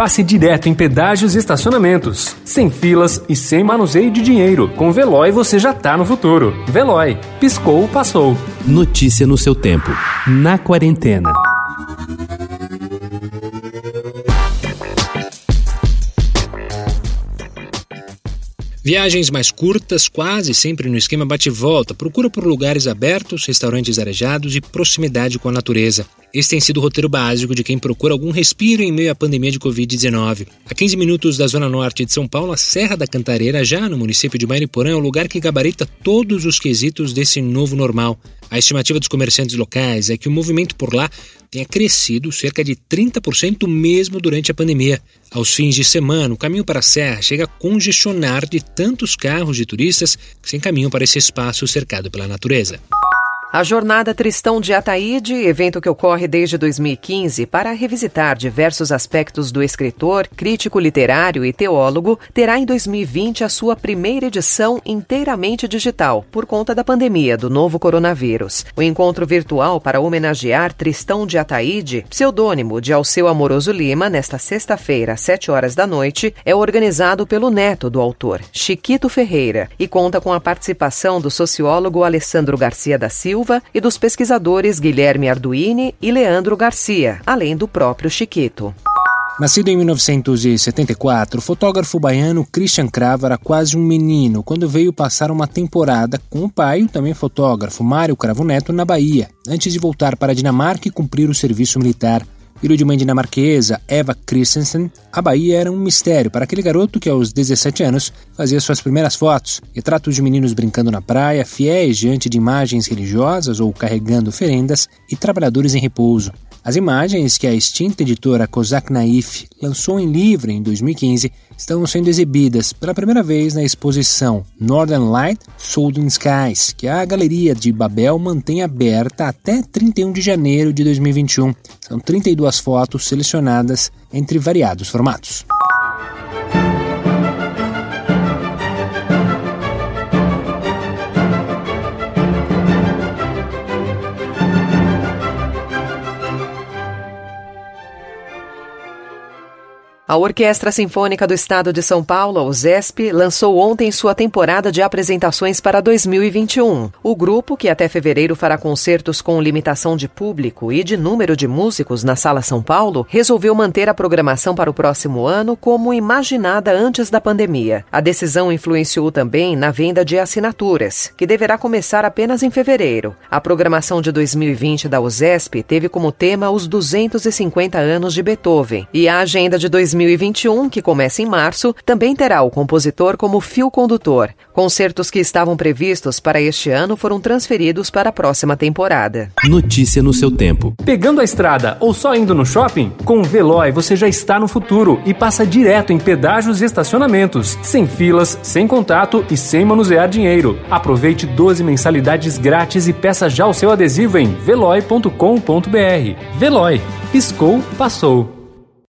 passe direto em pedágios e estacionamentos. Sem filas e sem manuseio de dinheiro. Com Veloy você já tá no futuro. Veloy. Piscou, passou. Notícia no seu tempo. Na quarentena. Viagens mais curtas, quase sempre no esquema bate-volta. Procura por lugares abertos, restaurantes arejados e proximidade com a natureza. Esse tem sido o roteiro básico de quem procura algum respiro em meio à pandemia de Covid-19. A 15 minutos da zona norte de São Paulo, a Serra da Cantareira, já no município de Mariporã, é o lugar que gabarita todos os quesitos desse novo normal. A estimativa dos comerciantes locais é que o movimento por lá tenha crescido cerca de 30% mesmo durante a pandemia. Aos fins de semana, o caminho para a Serra chega a congestionar de tantos carros de turistas que se encaminham para esse espaço cercado pela natureza. A Jornada Tristão de Ataíde, evento que ocorre desde 2015 para revisitar diversos aspectos do escritor, crítico literário e teólogo, terá em 2020 a sua primeira edição inteiramente digital, por conta da pandemia do novo coronavírus. O encontro virtual para homenagear Tristão de Ataíde, pseudônimo de Alceu Amoroso Lima, nesta sexta-feira, às 7 horas da noite, é organizado pelo neto do autor, Chiquito Ferreira, e conta com a participação do sociólogo Alessandro Garcia da Silva Silva e dos pesquisadores Guilherme Arduini e Leandro Garcia, além do próprio Chiquito. Nascido em 1974, o fotógrafo baiano Christian Cravo era quase um menino quando veio passar uma temporada com o pai, também fotógrafo, Mário Cravo Neto, na Bahia, antes de voltar para a Dinamarca e cumprir o serviço militar. Filho de mãe dinamarquesa, Eva Christensen, a Bahia era um mistério para aquele garoto que aos 17 anos fazia suas primeiras fotos, retratos de meninos brincando na praia, fiéis diante de imagens religiosas ou carregando oferendas e trabalhadores em repouso. As imagens que a extinta editora Kozak Naif lançou em livro em 2015 estão sendo exibidas pela primeira vez na exposição Northern Light Southern Skies, que a Galeria de Babel mantém aberta até 31 de janeiro de 2021. São 32 fotos selecionadas entre variados formatos. A Orquestra Sinfônica do Estado de São Paulo, a USESP, lançou ontem sua temporada de apresentações para 2021. O grupo, que até fevereiro fará concertos com limitação de público e de número de músicos na Sala São Paulo, resolveu manter a programação para o próximo ano como imaginada antes da pandemia. A decisão influenciou também na venda de assinaturas, que deverá começar apenas em fevereiro. A programação de 2020 da USESP teve como tema os 250 anos de Beethoven e a agenda de 2021 2021, que começa em março, também terá o compositor como fio condutor. Concertos que estavam previstos para este ano foram transferidos para a próxima temporada. Notícia no seu tempo. Pegando a estrada ou só indo no shopping? Com o Veloy você já está no futuro e passa direto em pedágios e estacionamentos, sem filas, sem contato e sem manusear dinheiro. Aproveite 12 mensalidades grátis e peça já o seu adesivo em veloy.com.br. Veloy. Piscou, passou.